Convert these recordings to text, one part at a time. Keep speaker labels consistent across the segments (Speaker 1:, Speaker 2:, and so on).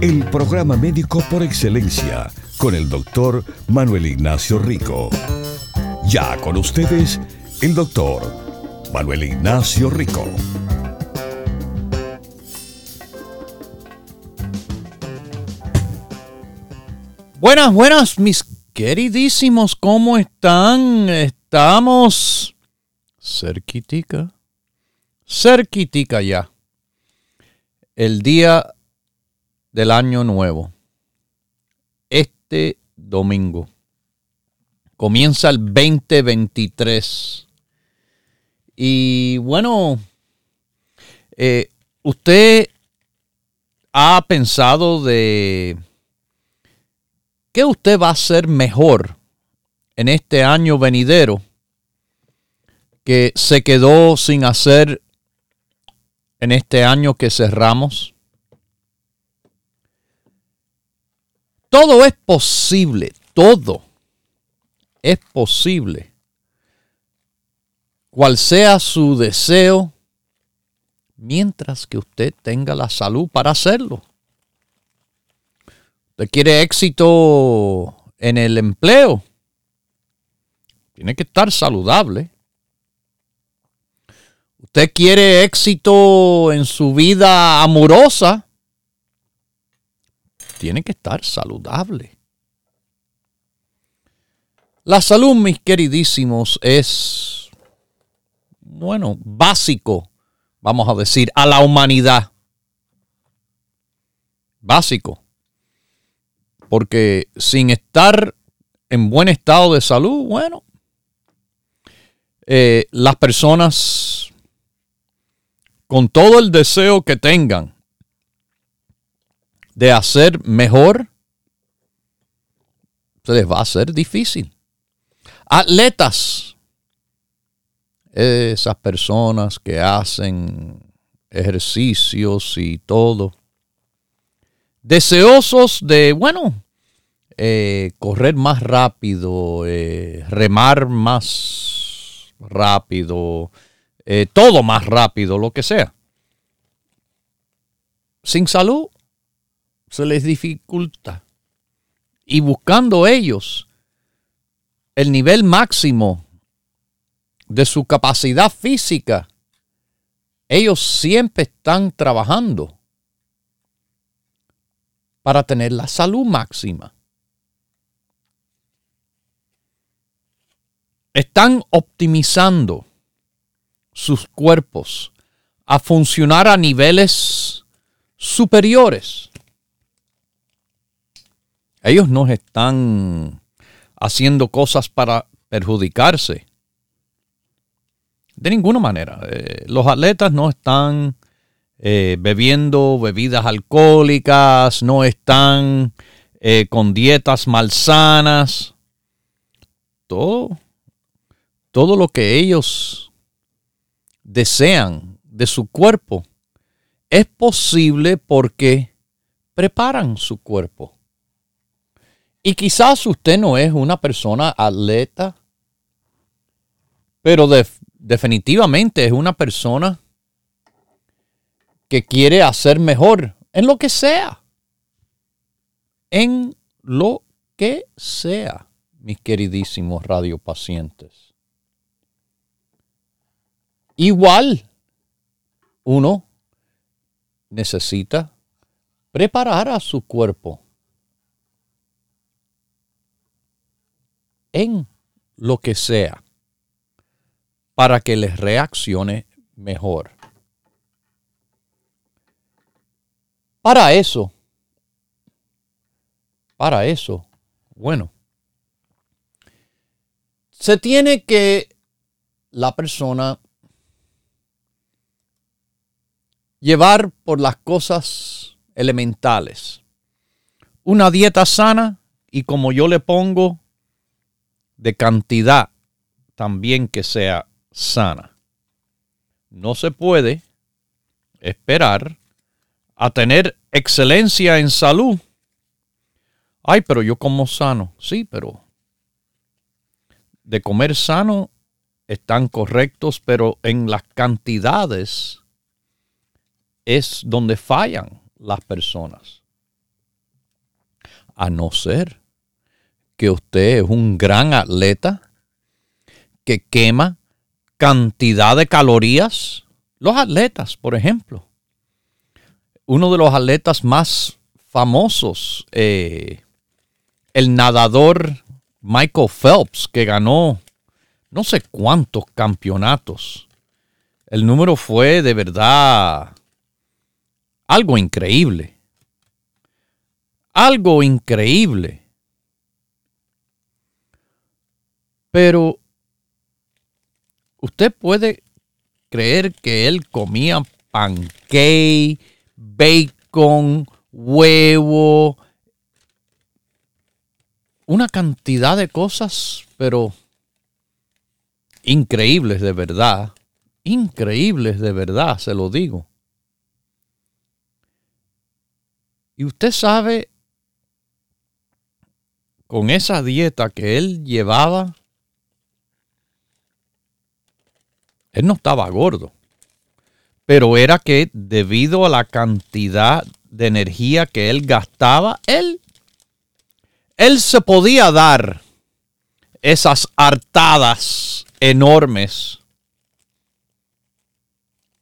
Speaker 1: El programa médico por excelencia con el doctor Manuel Ignacio Rico. Ya con ustedes, el doctor Manuel Ignacio Rico.
Speaker 2: Buenas, buenas, mis queridísimos, ¿cómo están? Estamos cerquitica, cerquitica ya. El día del año nuevo este domingo. Comienza el 2023. Y bueno, eh, usted ha pensado de qué usted va a hacer mejor en este año venidero que se quedó sin hacer en este año que cerramos. Todo es posible, todo es posible. Cual sea su deseo, mientras que usted tenga la salud para hacerlo. Usted quiere éxito en el empleo, tiene que estar saludable. Usted quiere éxito en su vida amorosa, tiene que estar saludable. La salud, mis queridísimos, es, bueno, básico, vamos a decir, a la humanidad. Básico. Porque sin estar en buen estado de salud, bueno, eh, las personas con todo el deseo que tengan de hacer mejor, se les va a hacer difícil. Atletas, esas personas que hacen ejercicios y todo, deseosos de, bueno, eh, correr más rápido, eh, remar más rápido, eh, todo más rápido, lo que sea. Sin salud se les dificulta. Y buscando ellos el nivel máximo de su capacidad física, ellos siempre están trabajando para tener la salud máxima. Están optimizando sus cuerpos a funcionar a niveles superiores. Ellos no están haciendo cosas para perjudicarse. De ninguna manera. Eh, los atletas no están eh, bebiendo bebidas alcohólicas, no están eh, con dietas malsanas. Todo, todo lo que ellos desean de su cuerpo es posible porque preparan su cuerpo. Y quizás usted no es una persona atleta, pero definitivamente es una persona que quiere hacer mejor en lo que sea. En lo que sea, mis queridísimos radiopacientes. Igual, uno necesita preparar a su cuerpo en lo que sea para que les reaccione mejor. Para eso, para eso, bueno, se tiene que la persona llevar por las cosas elementales. Una dieta sana y como yo le pongo, de cantidad también que sea sana. No se puede esperar a tener excelencia en salud. Ay, pero yo como sano. Sí, pero de comer sano están correctos, pero en las cantidades es donde fallan las personas. A no ser que usted es un gran atleta que quema cantidad de calorías. Los atletas, por ejemplo. Uno de los atletas más famosos, eh, el nadador Michael Phelps, que ganó no sé cuántos campeonatos. El número fue de verdad algo increíble. Algo increíble. Pero usted puede creer que él comía pancake, bacon, huevo, una cantidad de cosas, pero increíbles de verdad, increíbles de verdad, se lo digo. Y usted sabe, con esa dieta que él llevaba, él no estaba gordo, pero era que debido a la cantidad de energía que él gastaba, él, él se podía dar esas hartadas enormes,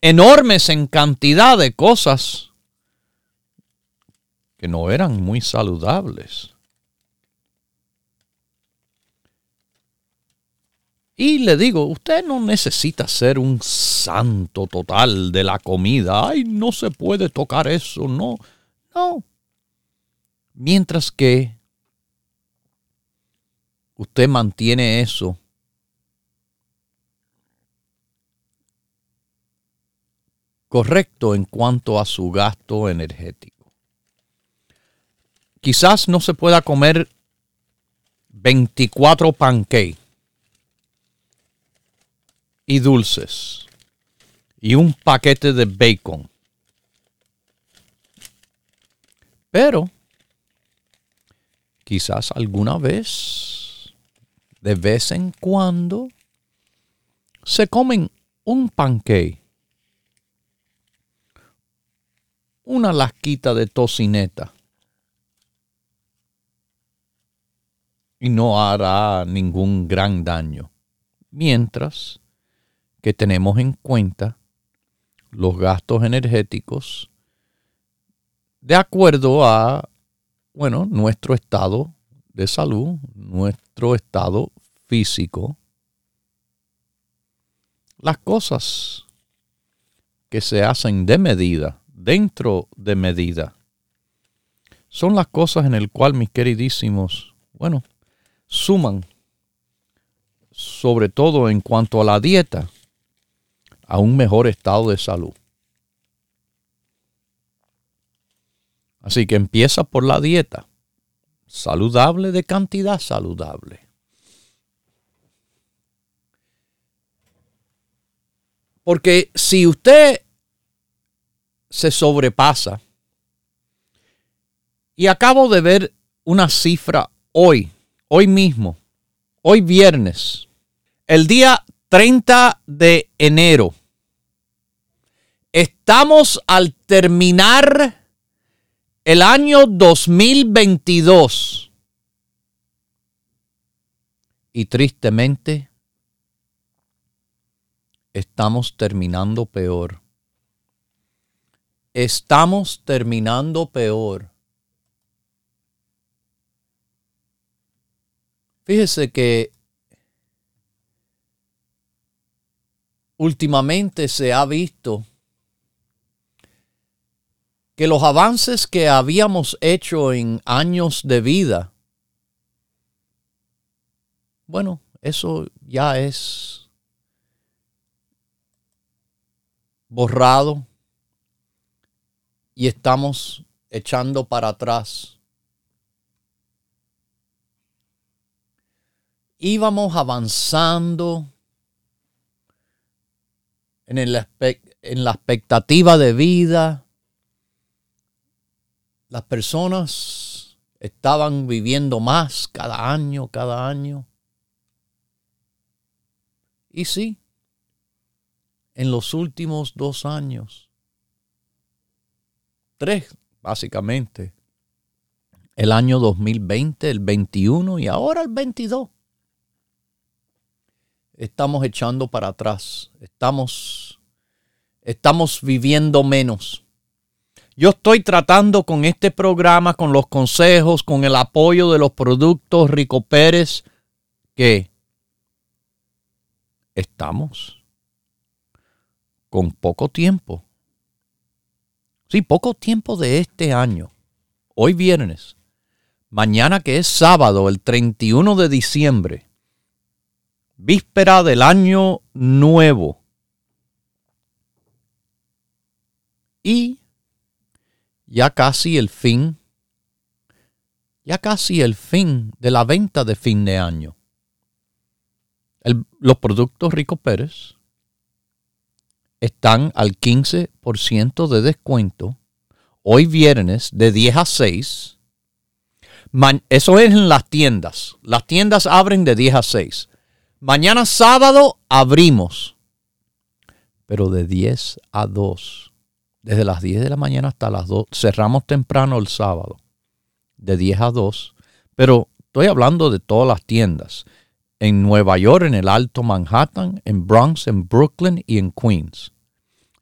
Speaker 2: enormes en cantidad de cosas que no eran muy saludables. Y le digo, usted no necesita ser un santo total de la comida. Ay, no se puede tocar eso, no. No. Mientras que usted mantiene eso correcto en cuanto a su gasto energético. Quizás no se pueda comer 24 pancakes y dulces y un paquete de bacon. Pero quizás alguna vez, de vez en cuando, se comen un pancake una lasquita de tocineta. Y no hará ningún gran daño. Mientras que tenemos en cuenta los gastos energéticos de acuerdo a, bueno, nuestro estado de salud, nuestro estado físico, las cosas que se hacen de medida dentro de medida. Son las cosas en el cual mis queridísimos, bueno, suman, sobre todo en cuanto a la dieta, a un mejor estado de salud. Así que empieza por la dieta, saludable de cantidad saludable. Porque si usted se sobrepasa. Y acabo de ver una cifra hoy, hoy mismo, hoy viernes, el día 30 de enero. Estamos al terminar el año 2022. Y tristemente, estamos terminando peor estamos terminando peor. Fíjese que últimamente se ha visto que los avances que habíamos hecho en años de vida, bueno, eso ya es borrado y estamos echando para atrás. íbamos avanzando en, el, en la expectativa de vida. Las personas estaban viviendo más cada año, cada año. Y sí, en los últimos dos años, tres básicamente, el año 2020, el 21 y ahora el 22. Estamos echando para atrás, estamos, estamos viviendo menos. Yo estoy tratando con este programa, con los consejos, con el apoyo de los productos Rico Pérez, que estamos con poco tiempo. Sí, poco tiempo de este año. Hoy viernes mañana que es sábado, el 31 de diciembre, víspera del año nuevo. Y ya casi el fin, ya casi el fin de la venta de fin de año. los productos Rico Pérez están al 15% de descuento hoy viernes de 10 a 6 eso es en las tiendas. Las tiendas abren de 10 a 6. Mañana sábado abrimos, pero de 10 a 2. Desde las 10 de la mañana hasta las 2. Cerramos temprano el sábado, de 10 a 2. Pero estoy hablando de todas las tiendas. En Nueva York, en el Alto Manhattan, en Bronx, en Brooklyn y en Queens.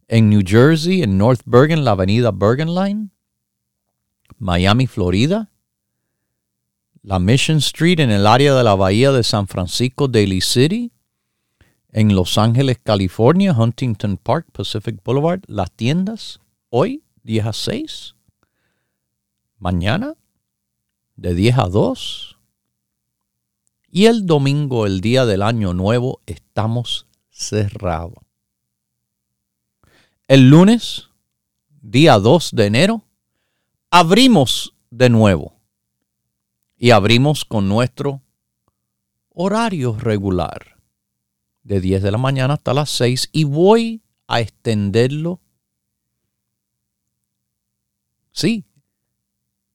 Speaker 2: En New Jersey, en North Bergen, la avenida Bergen Line. Miami, Florida la Mission Street en el área de la bahía de San Francisco, Daly City, en Los Ángeles, California, Huntington Park, Pacific Boulevard, las tiendas, hoy 10 a 6, mañana de 10 a 2 y el domingo, el día del año nuevo, estamos cerrados. El lunes, día 2 de enero, abrimos de nuevo y abrimos con nuestro horario regular de 10 de la mañana hasta las 6 y voy a extenderlo. Sí,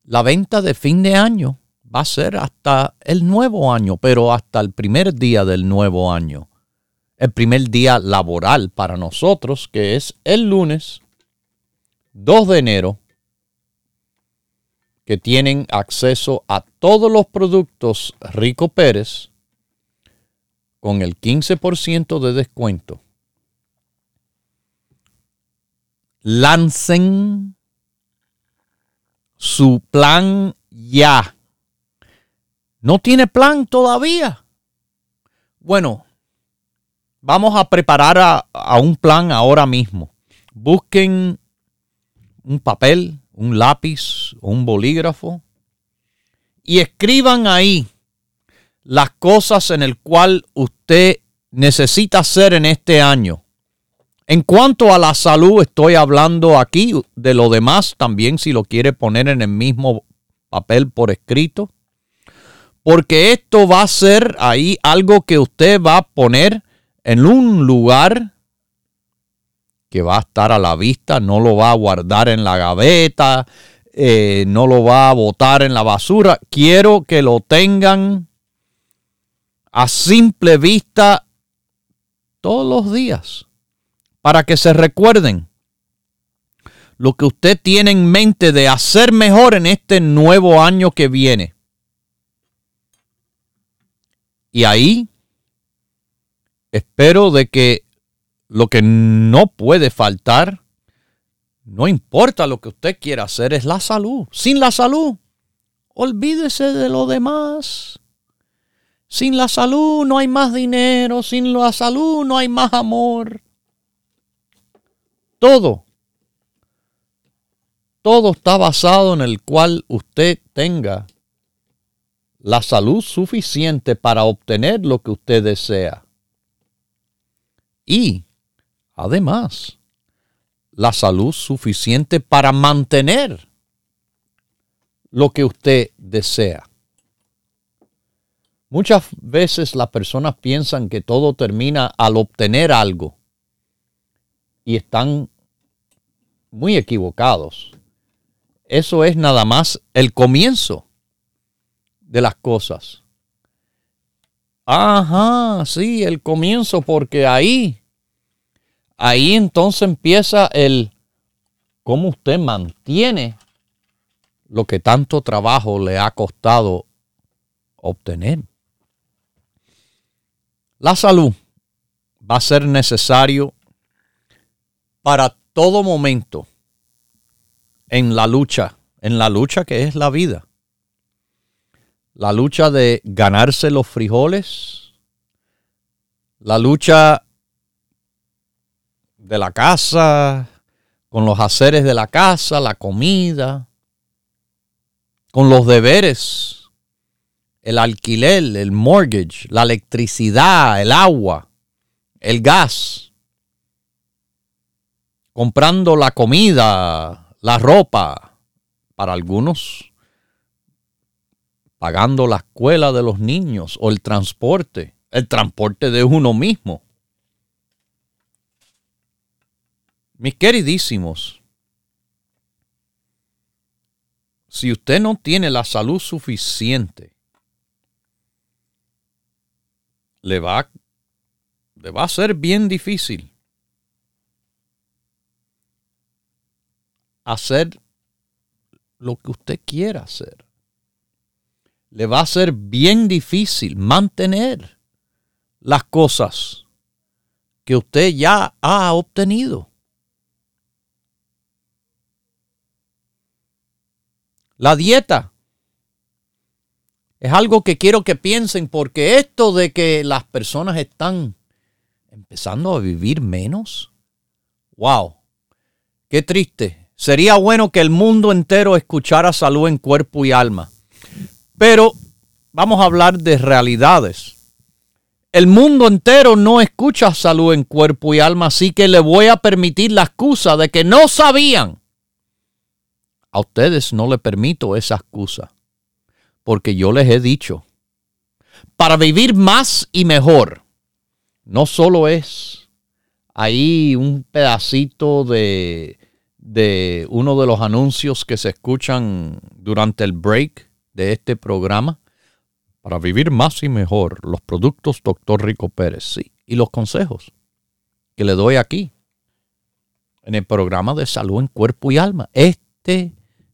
Speaker 2: la venta de fin de año va a ser hasta el nuevo año, pero hasta el primer día del nuevo año. El primer día laboral para nosotros, que es el lunes 2 de enero que tienen acceso a todos los productos Rico Pérez con el 15% de descuento. Lancen su plan ya. ¿No tiene plan todavía? Bueno, vamos a preparar a, a un plan ahora mismo. Busquen un papel, un lápiz un bolígrafo y escriban ahí las cosas en el cual usted necesita hacer en este año. En cuanto a la salud, estoy hablando aquí de lo demás también si lo quiere poner en el mismo papel por escrito. Porque esto va a ser ahí algo que usted va a poner en un lugar que va a estar a la vista, no lo va a guardar en la gaveta, eh, no lo va a botar en la basura. Quiero que lo tengan a simple vista todos los días para que se recuerden lo que usted tiene en mente de hacer mejor en este nuevo año que viene. Y ahí espero de que lo que no puede faltar, no importa lo que usted quiera hacer, es la salud. Sin la salud, olvídese de lo demás. Sin la salud no hay más dinero, sin la salud no hay más amor. Todo, todo está basado en el cual usted tenga la salud suficiente para obtener lo que usted desea. Y además, la salud suficiente para mantener lo que usted desea. Muchas veces las personas piensan que todo termina al obtener algo y están muy equivocados. Eso es nada más el comienzo de las cosas. Ajá, sí, el comienzo, porque ahí, ahí entonces empieza el cómo usted mantiene lo que tanto trabajo le ha costado obtener. La salud va a ser necesario para todo momento en la lucha, en la lucha que es la vida. La lucha de ganarse los frijoles, la lucha de la casa, con los haceres de la casa, la comida, con los deberes, el alquiler, el mortgage, la electricidad, el agua, el gas. Comprando la comida, la ropa, para algunos pagando la escuela de los niños o el transporte, el transporte de uno mismo. Mis queridísimos, si usted no tiene la salud suficiente, le va, le va a ser bien difícil hacer lo que usted quiera hacer. Le va a ser bien difícil mantener las cosas que usted ya ha obtenido. La dieta es algo que quiero que piensen porque esto de que las personas están empezando a vivir menos, wow, qué triste Sería bueno que el mundo entero escuchara salud en cuerpo y alma. Pero vamos a hablar de realidades. El mundo entero no escucha salud en cuerpo y alma, así que le voy a permitir la excusa de que no sabían. A ustedes no le permito esa excusa, porque yo les he dicho, para vivir más y mejor, no solo es ahí un pedacito de, de uno de los anuncios que se escuchan durante el break de este programa. Para vivir más y mejor, los productos Dr. Rico Pérez, sí, y los consejos que le doy aquí en el programa de salud en cuerpo y alma. Este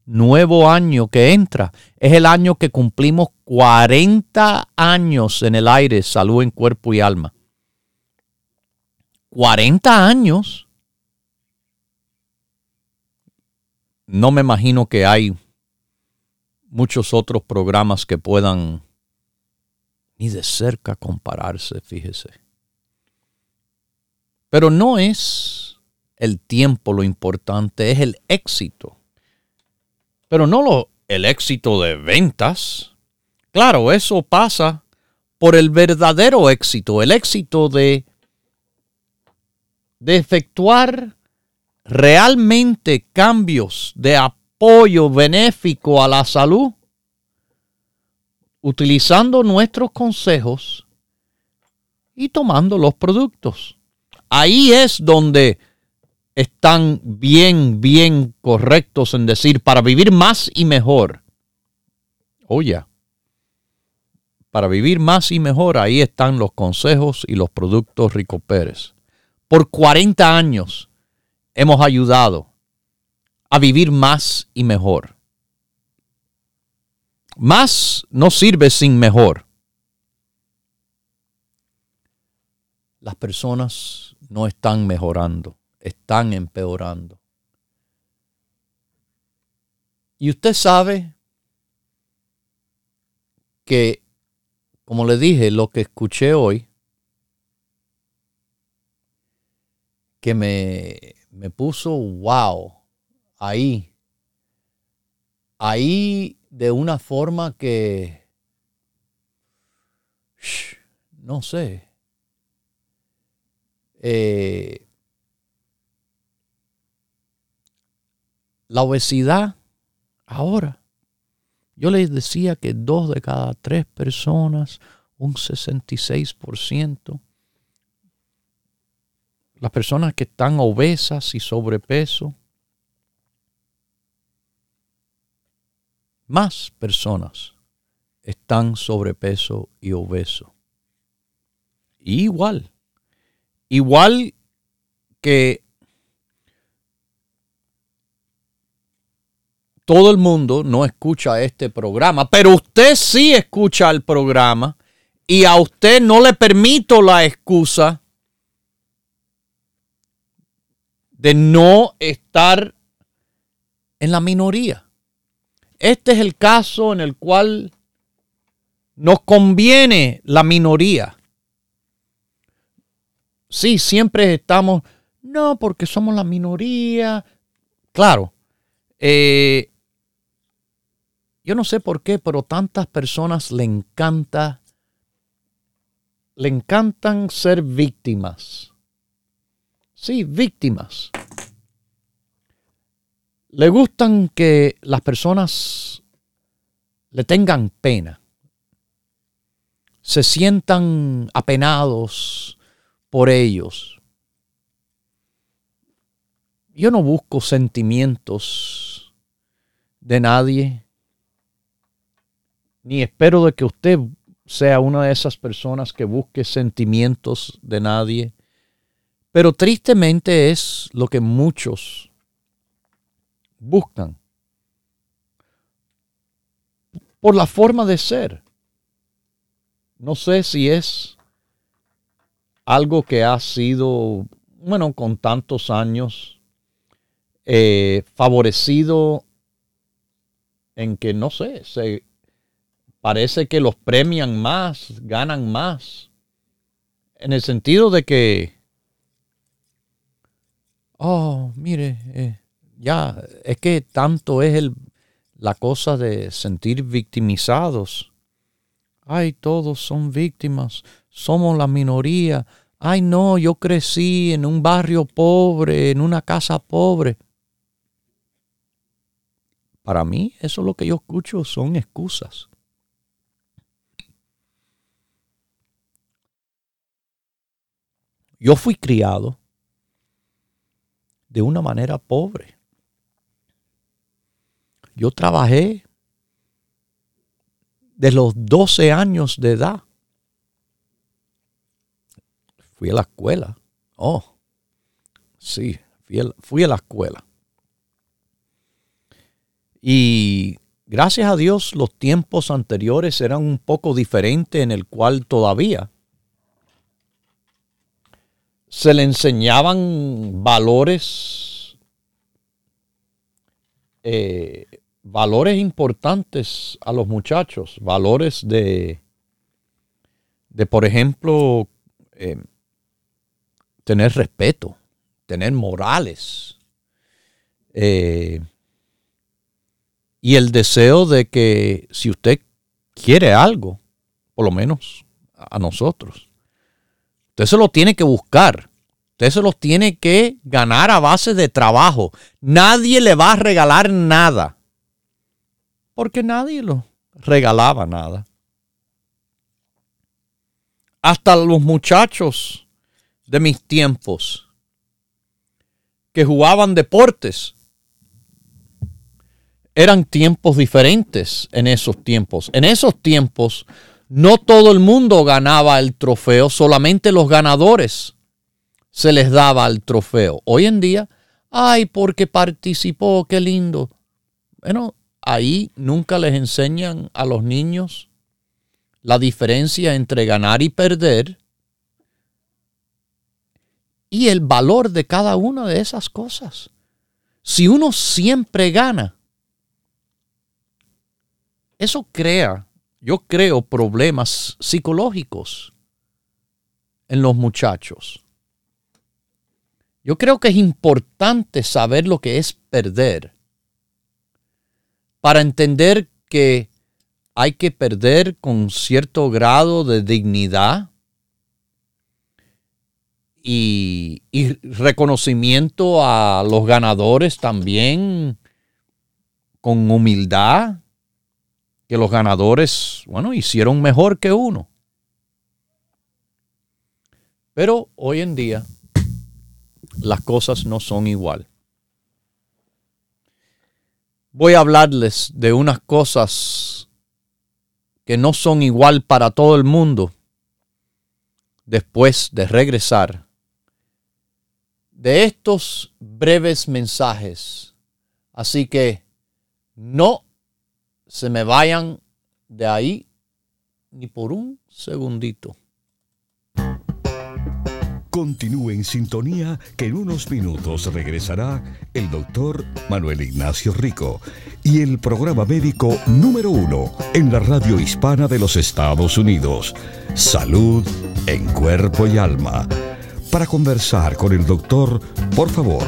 Speaker 2: nuevo año que entra es el año que cumplimos 40 años en el aire, salud en cuerpo y alma. 40 años no me imagino que hay muchos otros programas que puedan ni de cerca compararse, fíjese. Pero no es el tiempo lo importante, es el éxito. Pero no lo, el éxito de ventas. Claro, eso pasa por el verdadero éxito, el éxito de, de efectuar realmente cambios de apoyo benéfico a la salud, utilizando nuestros consejos y tomando los productos. Ahí es donde están bien, bien correctos en decir para vivir más y mejor. Oye, para vivir más y mejor, ahí están los consejos y los productos Rico Pérez. Por 40 años hemos ayudado a vivir más y mejor. Más no sirve sin mejor. Las personas no están mejorando, están empeorando. Y usted sabe que, como le dije, lo que escuché hoy, que me me puso wow ahí. Ahí de una forma que, no sé, eh, la obesidad ahora. Yo les decía que dos de cada tres personas un 66%. Las personas que están obesas y sobrepeso, más personas están sobrepeso y obeso. igual, igual que todo el mundo no escucha este programa, pero usted sí escucha el programa y a usted no le permito la excusa de no estar en la minoría. Este es el caso en el cual nos conviene la minoría. Sí, siempre estamos, no, porque somos la minoría. Claro, eh, yo no sé por qué, pero tantas personas le encanta, le encantan ser víctimas. Sí, víctimas. Le gustan que las personas le tengan pena se sientan apenados por ellos. Yo no busco sentimientos de nadie, ni espero de que usted sea una de esas personas que busque sentimientos de nadie, pero tristemente es lo que muchos buscan por la forma de ser. No sé si es algo que ha sido, bueno, con tantos años, eh, favorecido en que, no sé, se, parece que los premian más, ganan más, en el sentido de que, oh, mire, eh, ya, es que tanto es el, la cosa de sentir victimizados ay, todos son víctimas, somos la minoría, ay, no, yo crecí en un barrio pobre, en una casa pobre. Para mí, eso es lo que yo escucho, son excusas. Yo fui criado de una manera pobre. Yo trabajé de los 12 años de edad. Fui a la escuela. Oh, sí, fui a, la escuela. Y gracias a Dios los tiempos anteriores eran un poco diferentes en el cual todavía se le enseñaban valores eh, valores importantes a los muchachos, valores de, de por ejemplo, eh, tener respeto, tener morales. Eh, y el deseo de que si usted quiere algo, por lo menos a nosotros, usted se lo tiene que buscar. Usted se los tiene que ganar a base de trabajo. Nadie le va a regalar nada porque nadie lo regalaba nada. Hasta los muchachos de mis tiempos que jugaban deportes. Eran tiempos diferentes en esos tiempos. En esos tiempos no todo el mundo ganaba el trofeo, solamente los ganadores se les daba el trofeo. Hoy en día, ay, porque participó, qué lindo. Bueno, ahí nunca les enseñan a los niños la diferencia entre ganar y perder y el valor de cada una de esas cosas. Si uno siempre gana, eso crea, yo creo, problemas psicológicos en los muchachos. Yo creo que es importante saber lo que es perder para entender que hay que perder con cierto grado de dignidad y, reconocimiento a los ganadores también con humildad, que los ganadores, bueno, hicieron mejor que uno. Pero hoy en día las cosas no son igual. Voy a hablarles de unas cosas que no son igual para todo el mundo después de regresar de estos breves mensajes. Así que no se me vayan de ahí ni por un segundito.
Speaker 3: Continúe en sintonía que en unos minutos regresará el doctor Manuel Ignacio Rico y el programa médico número uno en la radio hispana de los Estados Unidos. Salud en cuerpo y alma. Para conversar con el doctor, por favor,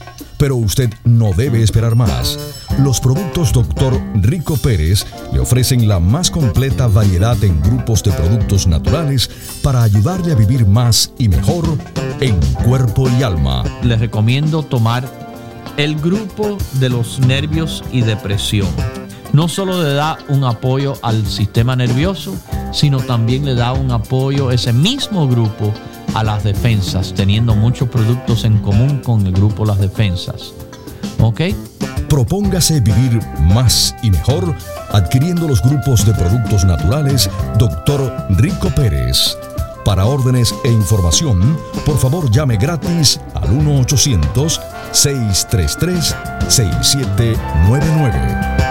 Speaker 3: pero usted no debe esperar más. Los productos Dr. Rico Pérez le ofrecen la más completa variedad en grupos de productos naturales para ayudarle a vivir más y mejor en cuerpo y alma.
Speaker 2: Les recomiendo tomar el grupo de los nervios y depresión. No solo le da un apoyo al sistema nervioso, sino también le da un apoyo a ese mismo grupo a las defensas, teniendo muchos productos en común con el grupo Las Defensas. ¿Ok?
Speaker 3: Propóngase vivir más y mejor adquiriendo los grupos de productos naturales Dr. Rico Pérez. Para órdenes e información, por favor llame gratis al 1-800-633-6799.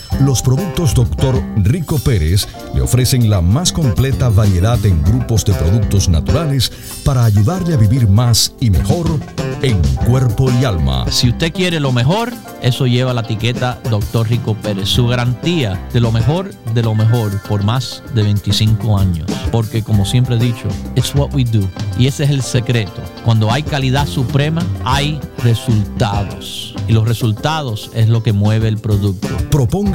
Speaker 3: Los productos Dr. Rico Pérez le ofrecen la más completa variedad en grupos de productos naturales para ayudarle a vivir más y mejor en cuerpo y alma.
Speaker 2: Si usted quiere lo mejor, eso lleva la etiqueta Dr. Rico Pérez, su garantía de lo mejor de lo mejor por más de 25 años. Porque como siempre he dicho, it's what we do. Y ese es el secreto. Cuando hay calidad suprema, hay resultados. Y los resultados es lo que mueve el producto.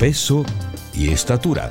Speaker 3: peso y estatura.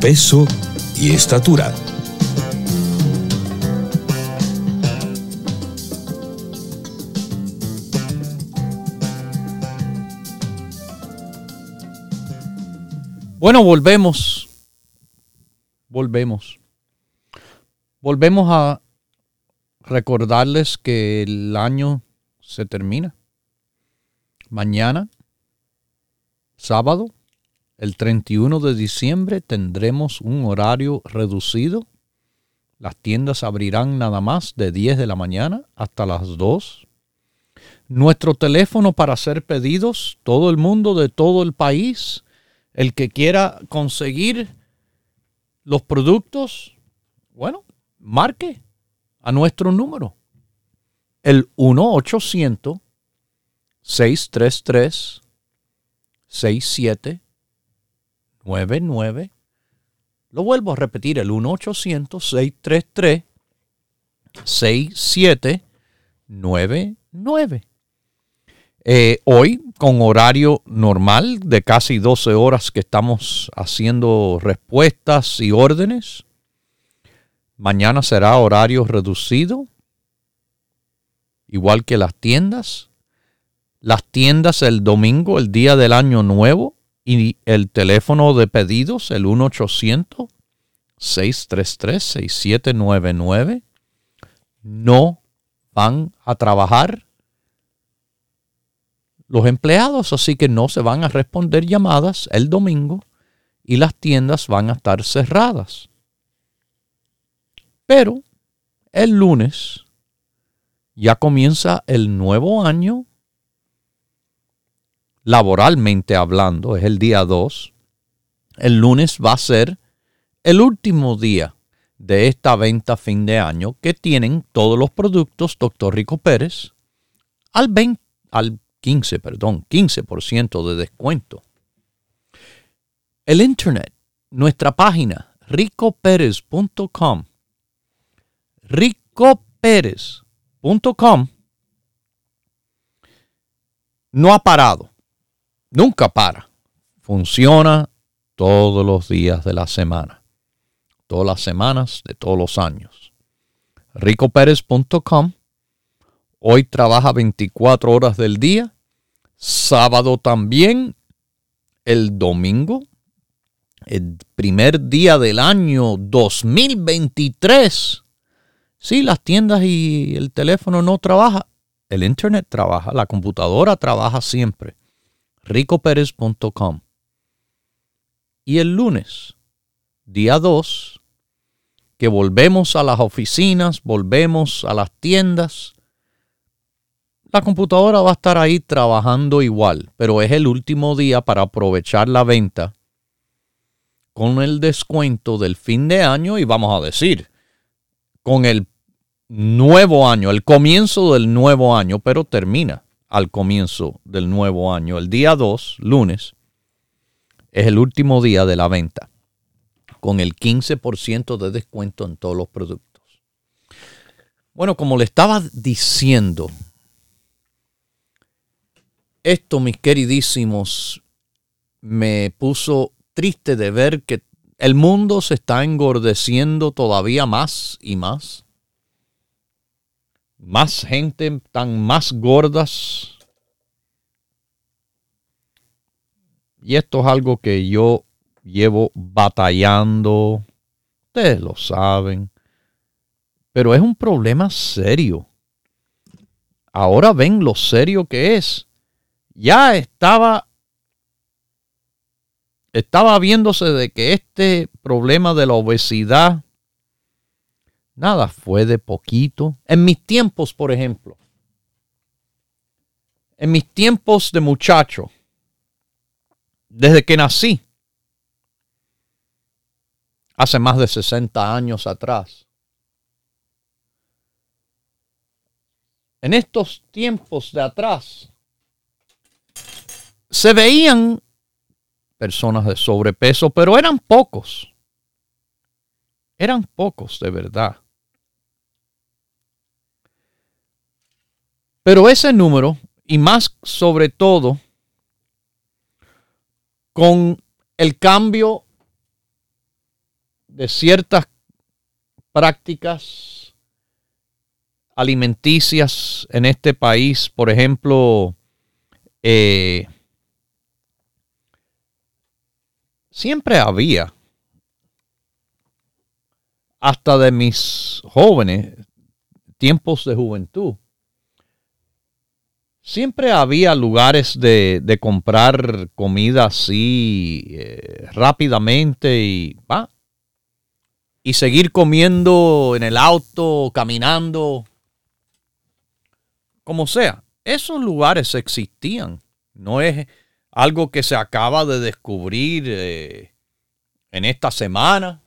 Speaker 1: peso y estatura.
Speaker 2: Bueno, volvemos. Volvemos. Volvemos a recordarles que el año se termina. Mañana, sábado, el 31 de diciembre, tendremos un horario reducido. Las tiendas abrirán nada más de 10 de la mañana hasta las 2. Nuestro teléfono para hacer pedidos, todo el mundo de todo el país, el que quiera conseguir los productos, bueno, marque a nuestro número. El 1-800-633-6799. Lo vuelvo a repetir, el 1-800-633-6799. Eh, hoy, con horario normal de casi 12 horas que estamos haciendo respuestas y órdenes. Mañana será horario reducido, igual que las tiendas. Las tiendas el domingo, el día del año nuevo, y el teléfono de pedidos, el 1-800-633-6799, no van a trabajar los empleados, así que no se van a responder llamadas el domingo y las tiendas van a estar cerradas. Pero el lunes ya comienza el nuevo año, laboralmente hablando, es el día 2. El lunes va a ser el último día de esta venta fin de año que tienen todos los productos Dr. Rico Pérez al, 20, al 15, perdón, 15% de descuento. El Internet, nuestra página, ricoperez.com. ricoperez.com no ha parado. Nunca para. Funciona todos los días de la semana. Todas las semanas de todos los años. ricoperez.com Hoy trabaja 24 horas del día. Sábado también. El domingo. El primer día del año 2023. Sí, las tiendas y el teléfono no trabajan. El internet trabaja. La computadora trabaja siempre. ricoperez.com. Y el lunes, día 2, que volvemos a las oficinas, volvemos a las tiendas la computadora va a estar ahí trabajando igual, pero es el último día para aprovechar la venta con el descuento del fin de año y vamos a decir, con el nuevo año, el comienzo del nuevo año, pero termina al comienzo del nuevo año. El día 2, lunes, es el último día de la venta, con el 15% de descuento en todos los productos. Bueno, como le estaba diciendo, esto, mis queridísimos, me puso triste de ver que el mundo se está engordeciendo todavía más y más. Más gente tan más gordas. Y esto es algo que yo llevo batallando. Ustedes lo saben. Pero es un problema serio. Ahora ven lo serio que es ya estaba, estaba viéndose de que este problema de la obesidad, nada, fue de poquito. En mis tiempos, por ejemplo, en mis tiempos de muchacho, desde que nací, hace más de 60 años atrás. En estos tiempos de atrás, se veían personas de sobrepeso, pero eran pocos. Eran pocos de verdad. Pero ese número, y más sobre todo, con el cambio de ciertas prácticas alimenticias en este país, por ejemplo, eh, siempre había, hasta de mis jóvenes, tiempos de juventud, siempre había lugares de, comprar comida así eh, rápidamente y va. Y seguir comiendo en el auto, caminando, como sea. Esos lugares existían. No es algo que se acaba de descubrir eh, en esta semana.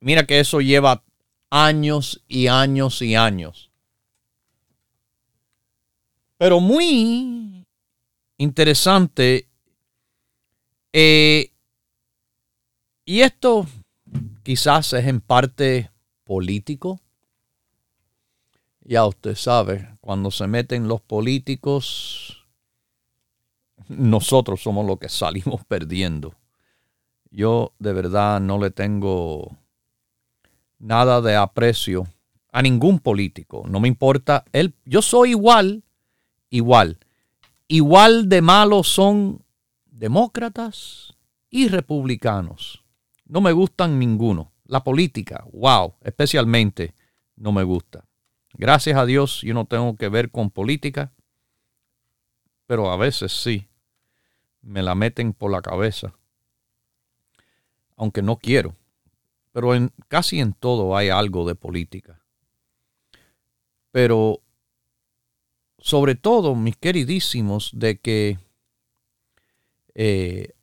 Speaker 2: Mira que eso lleva años y años y años. Pero muy interesante. Eh, y esto quizás es en parte político. Ya usted sabe, cuando se meten los políticos, nosotros somos los que salimos perdiendo. Yo de verdad no le tengo nada de aprecio a ningún político. No me importa. Él, yo soy igual, igual. Igual de malos son demócratas y republicanos. No me gustan ninguno. La política, wow, especialmente no me gusta. Gracias a Dios yo no tengo que ver con política, pero a veces sí, me la meten por la cabeza, aunque no quiero, pero en, casi en todo hay algo de política. Pero sobre todo, mis queridísimos, de que eh,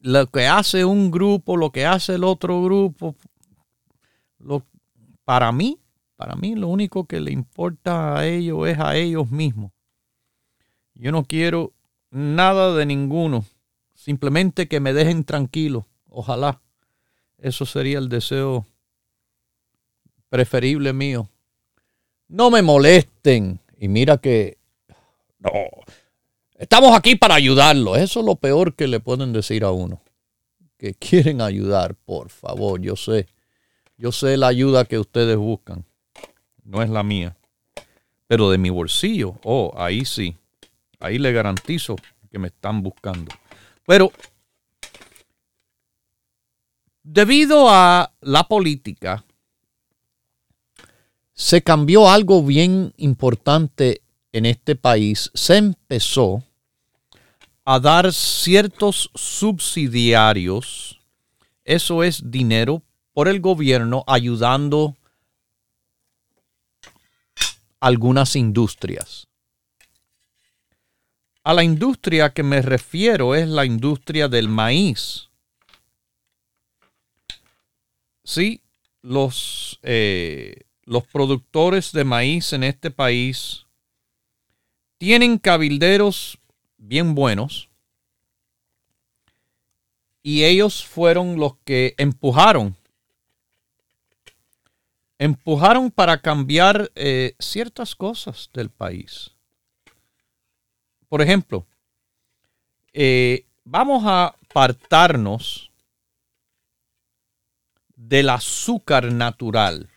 Speaker 2: lo que hace un grupo, lo que hace el otro grupo, lo, para mí, para mí lo único que le importa a ellos es a ellos mismos. Yo no quiero nada de ninguno, simplemente que me dejen tranquilo, ojalá. Eso sería el deseo preferible mío. No me molesten. Y mira que... No, estamos aquí para ayudarlo. Eso es lo peor que le pueden decir a uno. Que quieren ayudar, por favor, yo sé. Yo sé la ayuda que ustedes buscan. No es la mía. Pero de mi bolsillo, oh, ahí sí. Ahí le garantizo que me están buscando. Pero debido a la política, se cambió algo bien importante en este país. Se empezó a dar ciertos subsidiarios. Eso es dinero por el gobierno ayudando algunas industrias. A la industria que me refiero es la industria del maíz. Sí, los, eh, los productores de maíz en este país tienen cabilderos bien buenos y ellos fueron los que empujaron empujaron para cambiar eh, ciertas cosas del país. Por ejemplo, eh, vamos a apartarnos del azúcar natural.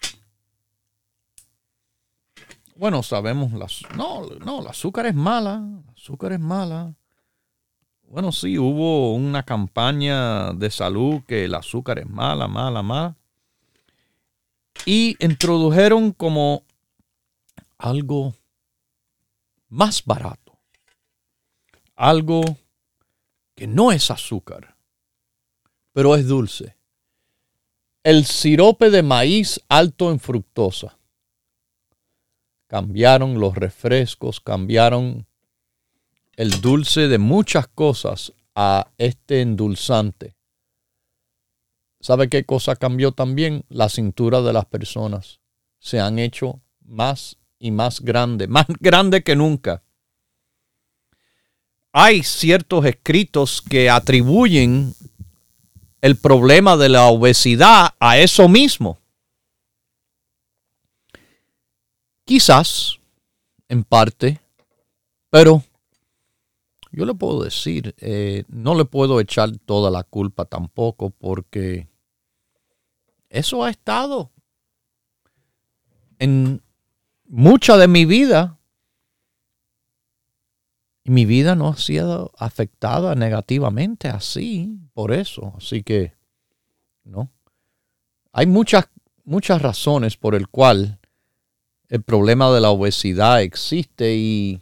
Speaker 2: Bueno, sabemos, las, no, no, el azúcar es mala, el azúcar es mala. Bueno, sí, hubo una campaña de salud que el azúcar es mala, mala, mala y introdujeron como algo más barato, algo que no es azúcar, pero es dulce. El sirope de maíz alto en fructosa. Cambiaron los refrescos, cambiaron el dulce de muchas cosas a este endulzante. ¿Sabe qué cosa cambió también? La cintura de las personas se han hecho más y más grande, más grande que nunca. Hay ciertos escritos que atribuyen el problema de la obesidad a eso mismo. Quizás, en parte, pero yo le puedo decir, eh, no le puedo echar toda la culpa tampoco porque eso ha estado en mucha de mi vida. Y mi vida no ha sido afectada negativamente así, por eso. Así que, ¿no? Hay muchas, muchas razones por el cual el problema de la obesidad existe y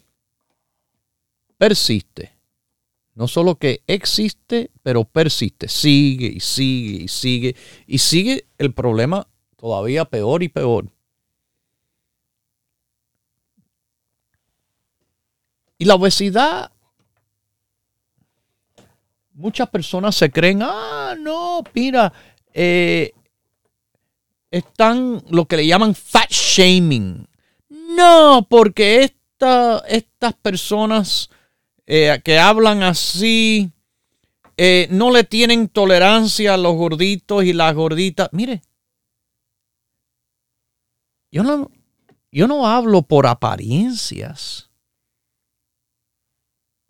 Speaker 2: persiste. No solo que existe, pero persiste. Sigue y sigue y sigue. Y sigue el problema todavía peor y peor. Y la obesidad, muchas personas se creen, ah, no, mira, eh, están lo que le llaman fat shaming. No, porque estas personas eh, que hablan así eh, no le tienen tolerancia a los gorditos y las gorditas. Mire, yo no, yo no hablo por apariencias.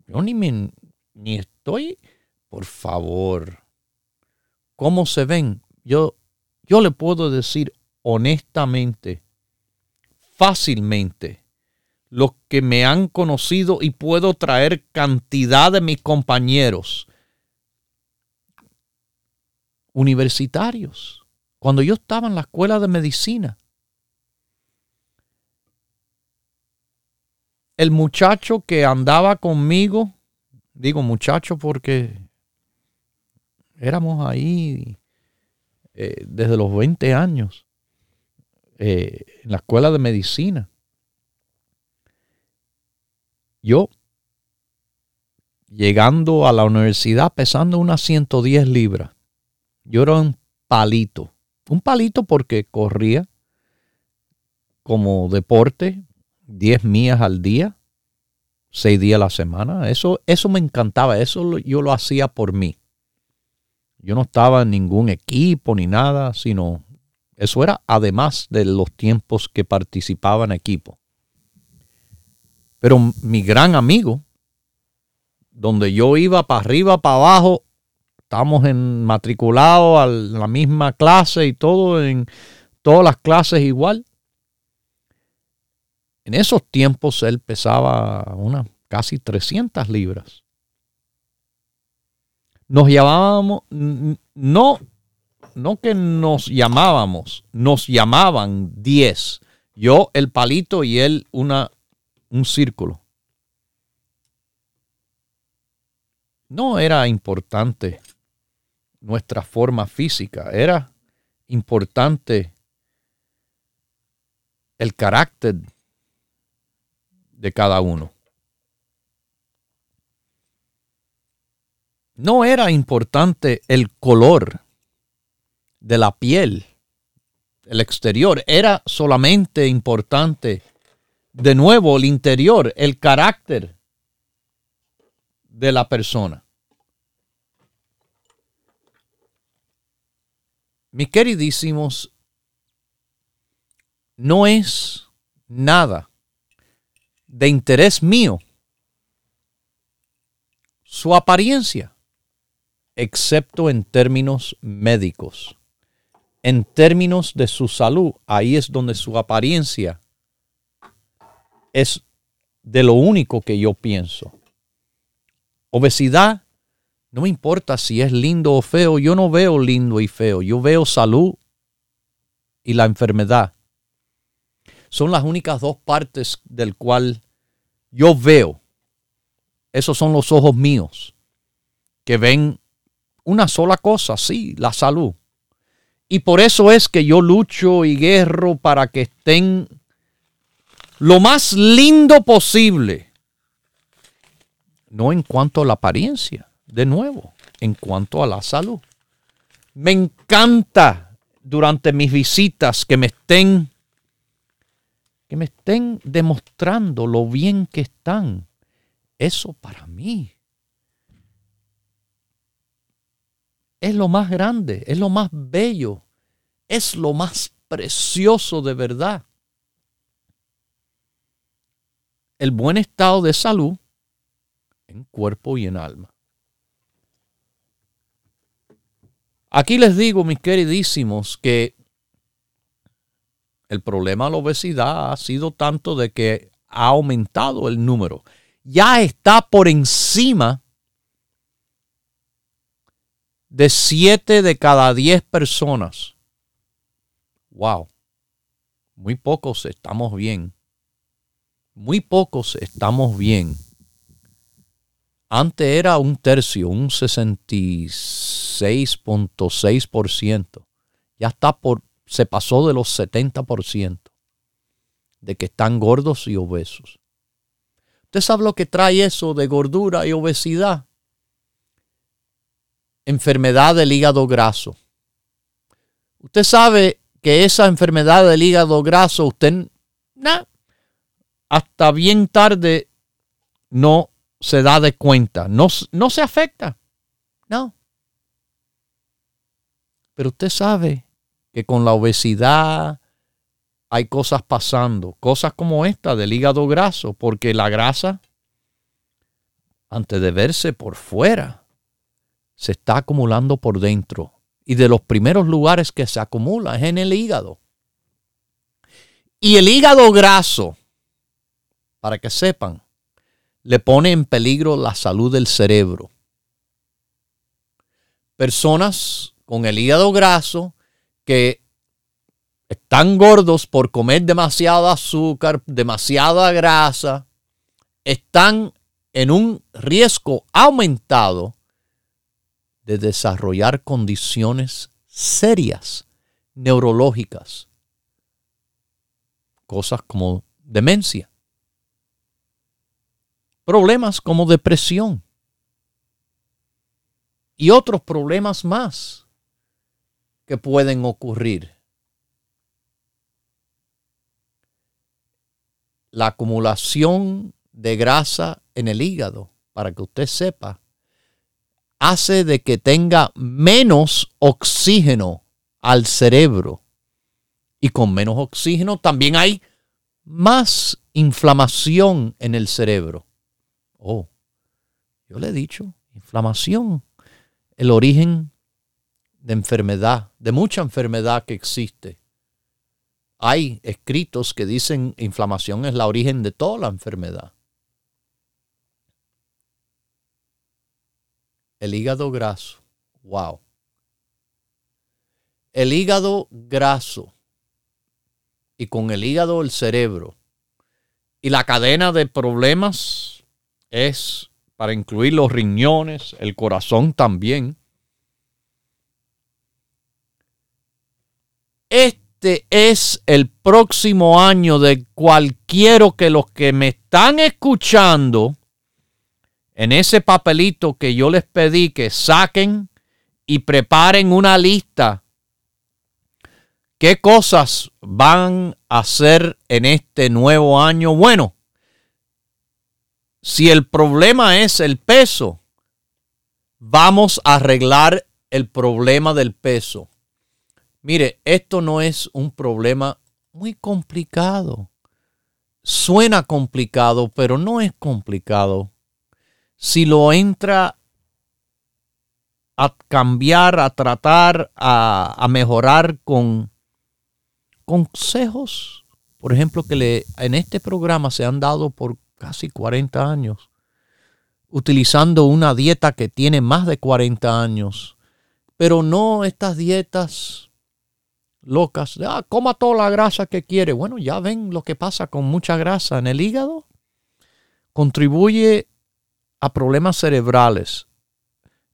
Speaker 2: Yo ni, me, ni estoy, por favor, ¿cómo se ven? Yo, yo le puedo decir honestamente, fácilmente, los que me han conocido y puedo traer cantidad de mis compañeros universitarios. Cuando yo estaba en la escuela de medicina, el muchacho que andaba conmigo, digo muchacho porque éramos ahí eh, desde los 20 años eh, en la escuela de medicina. Yo, llegando a la universidad pesando unas 110 libras, yo era un palito. Un palito porque corría como deporte, 10 millas al día, 6 días a la semana. Eso, eso me encantaba, eso yo lo hacía por mí. Yo no estaba en ningún equipo ni nada, sino eso era además de los tiempos que participaba en equipo. Pero mi gran amigo, donde yo iba para arriba, para abajo, estamos en matriculados a la misma clase y todo, en todas las clases igual. En esos tiempos él pesaba unas casi 300 libras. Nos llamábamos, no, no que nos llamábamos, nos llamaban 10. Yo el palito y él una, un círculo. No era importante nuestra forma física, era importante el carácter de cada uno. No era importante el color de la piel, el exterior, era solamente importante, de nuevo, el interior, el carácter de la persona. Mis queridísimos, no es nada de interés mío su apariencia, excepto en términos médicos. En términos de su salud, ahí es donde su apariencia es de lo único que yo pienso. Obesidad, no me importa si es lindo o feo, yo no veo lindo y feo, yo veo salud y la enfermedad son las únicas dos partes del cual yo veo. Esos son los ojos míos, que ven una sola cosa, sí, la salud. Y por eso es que yo lucho y guerro para que estén lo más lindo posible. No en cuanto a la apariencia, de nuevo en cuanto a la salud. Me encanta durante mis visitas que me estén que me estén demostrando lo bien que están. Eso para mí es lo más grande, es lo más bello, es lo más precioso de verdad. El buen estado de salud en cuerpo y en alma. Aquí les digo, mis queridísimos, que el problema de la obesidad ha sido tanto de que ha aumentado el número. Ya está por encima de 7 de cada 10 personas. Wow. Muy pocos estamos bien. Muy pocos estamos bien. Antes era un tercio, un 66.6%. Ya está por, se pasó de los 70% de que están gordos y obesos. ¿Usted sabe lo que trae eso de gordura y obesidad? Enfermedad del hígado graso. Usted sabe que esa enfermedad del hígado graso, usted, hasta bien tarde no se da de cuenta, no, no se afecta. No. Pero usted sabe que con la obesidad hay cosas pasando, cosas como esta del hígado graso, porque la grasa, antes de verse por fuera, se está acumulando por dentro. Y de los primeros lugares que se acumula es en el hígado. Y el hígado graso, para que sepan, le pone en peligro la salud del cerebro. Personas con el hígado graso que están gordos por comer demasiado azúcar, demasiada grasa, están en un riesgo aumentado de desarrollar condiciones serias neurológicas, cosas como demencia problemas como depresión y otros problemas más que pueden ocurrir. La acumulación de grasa en el hígado, para que usted sepa, hace de que tenga menos oxígeno al cerebro. Y con menos oxígeno también hay más inflamación en el cerebro. Oh, yo le he dicho, inflamación, el origen de enfermedad, de mucha enfermedad que existe. Hay escritos que dicen inflamación es la origen de toda la enfermedad. El hígado graso. Wow. El hígado graso y con el hígado el cerebro y la cadena de problemas es para incluir los riñones, el corazón también. Este es el próximo año de cualquiera que los que me están escuchando en ese papelito que yo les pedí que saquen y preparen una lista. ¿Qué cosas van a hacer en este nuevo año? Bueno, si el problema es el peso, vamos a arreglar el problema del peso. Mire, esto no es un problema muy complicado. Suena complicado, pero no es complicado. Si lo entra a cambiar, a tratar, a, mejorar con consejos, por ejemplo, que le, en este programa se han dado por casi 40 años, utilizando una dieta que tiene más de 40 años, pero no estas dietas locas, de, ah, coma toda la grasa que quiere. Bueno, ya ven lo que pasa con mucha grasa en el hígado. Contribuye a problemas cerebrales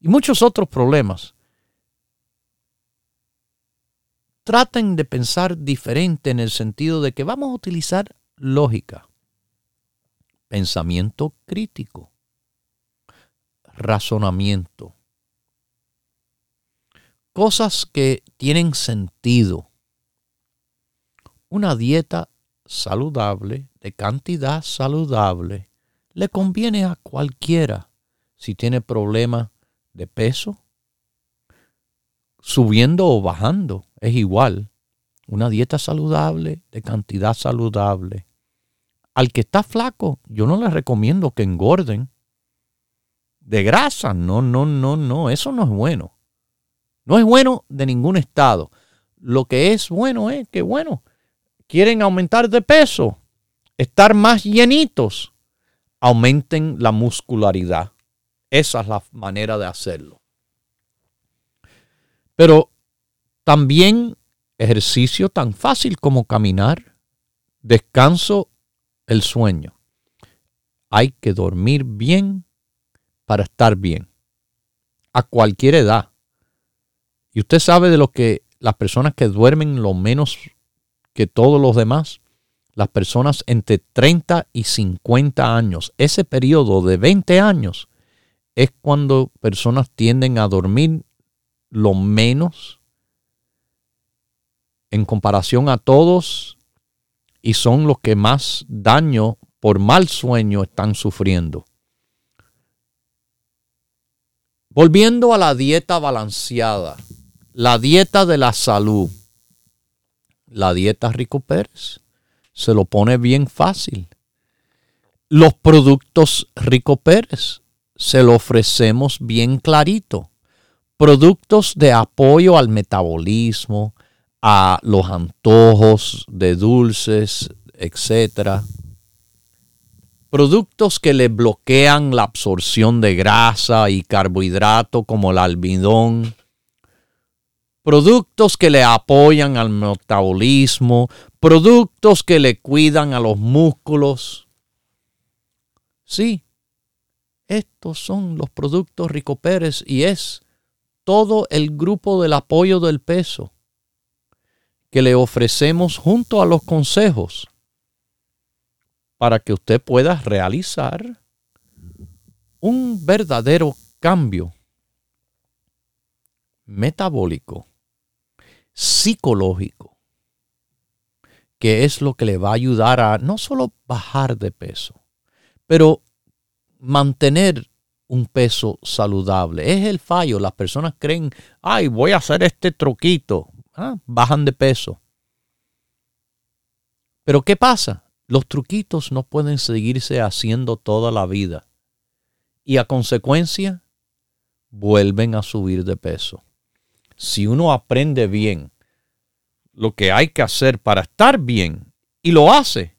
Speaker 2: y muchos otros problemas. Traten de pensar diferente en el sentido de que vamos a utilizar lógica pensamiento crítico, razonamiento. Cosas que tienen sentido. Una dieta saludable, de cantidad saludable, le conviene a cualquiera si tiene problemas de peso, subiendo o bajando, es igual. Una dieta saludable, de cantidad saludable. Al que está flaco, yo no le recomiendo que engorden. De grasa, no, no, no, no, eso no es bueno. No es bueno de ningún estado. Lo que es bueno es que, bueno, quieren aumentar de peso, estar más llenitos, aumenten la muscularidad. Esa es la manera de hacerlo. Pero también ejercicio tan fácil como caminar, descanso, el sueño. Hay que dormir bien para estar bien, a cualquier edad. Y usted sabe de lo que las personas que duermen lo menos que todos los demás, las personas entre 30 y 50 años, ese periodo de 20 años es cuando personas tienden a dormir lo menos en comparación a todos y son los que más daño por mal sueño están sufriendo. Volviendo a la dieta balanceada, la dieta de la salud, la dieta Rico Pérez, se lo pone bien fácil. Los productos Rico Pérez, se lo ofrecemos bien clarito. Productos de apoyo al metabolismo, a los antojos de dulces, etc. Productos que le bloquean la absorción de grasa y carbohidrato como el almidón. Productos que le apoyan al metabolismo. Productos que le cuidan a los músculos. Sí, estos son los productos Rico Pérez y es todo el grupo del apoyo del peso que le ofrecemos junto a los consejos para que usted pueda realizar un verdadero cambio metabólico, psicológico, que es lo que le va a ayudar a no solo bajar de peso, pero mantener un peso saludable. Es el fallo. Las personas creen, ay, voy a hacer este truquito. Ah, bajan de peso. Pero ¿qué pasa? Los truquitos no pueden seguirse haciendo toda la vida. Y a consecuencia, vuelven a subir de peso. Si uno aprende bien lo que hay que hacer para estar bien y lo hace,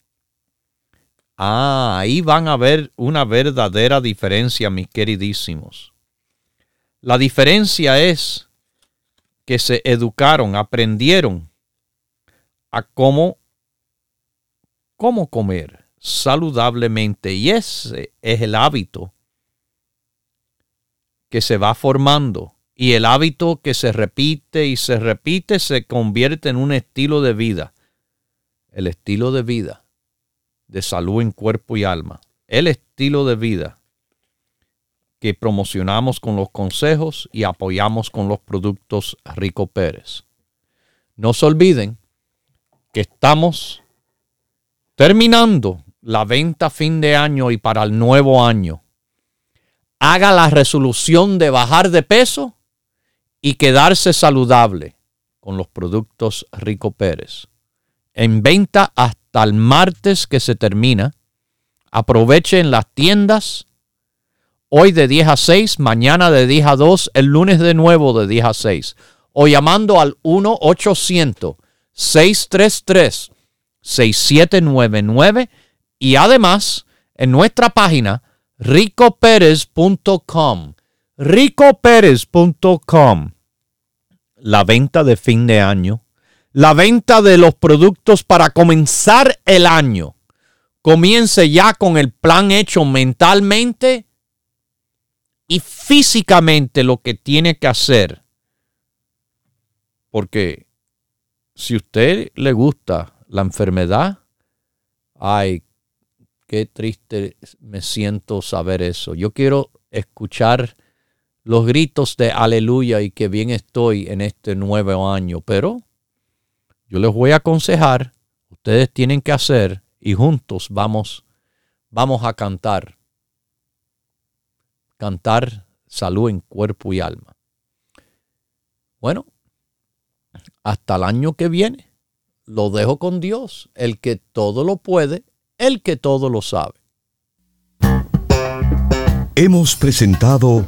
Speaker 2: Ah, ahí van a ver una verdadera diferencia, mis queridísimos. La diferencia es que se educaron, aprendieron a cómo, cómo comer saludablemente. Y ese es el hábito que se va formando. Y el hábito que se repite y se repite se convierte en un estilo de vida. El estilo de vida de salud en cuerpo y alma, el estilo de vida que promocionamos con los consejos y apoyamos con los productos Rico Pérez. No se olviden que estamos terminando la venta fin de año y para el nuevo año. Haga la resolución de bajar de peso y quedarse saludable con los productos Rico Pérez. En venta hasta al martes que se termina. Aproveche en las tiendas. Hoy de 10 a 6, mañana de 10 a 2, el lunes de nuevo de 10 a 6. O llamando al 1-800-633-6799 y además en nuestra página ricoperez.com. ricoperez.com. La venta de fin de año la venta de los productos para comenzar el año. Comience ya con el plan hecho mentalmente y físicamente lo que tiene que hacer. Porque si a usted le gusta la enfermedad, ay, qué triste me siento saber eso. Yo quiero escuchar los gritos de aleluya y que bien estoy en este nuevo año, pero yo les voy a aconsejar, ustedes tienen que hacer y juntos vamos vamos a cantar. Cantar salud en cuerpo y alma. Bueno, hasta el año que viene lo dejo con Dios, el que todo lo puede, el que todo lo sabe.
Speaker 1: Hemos presentado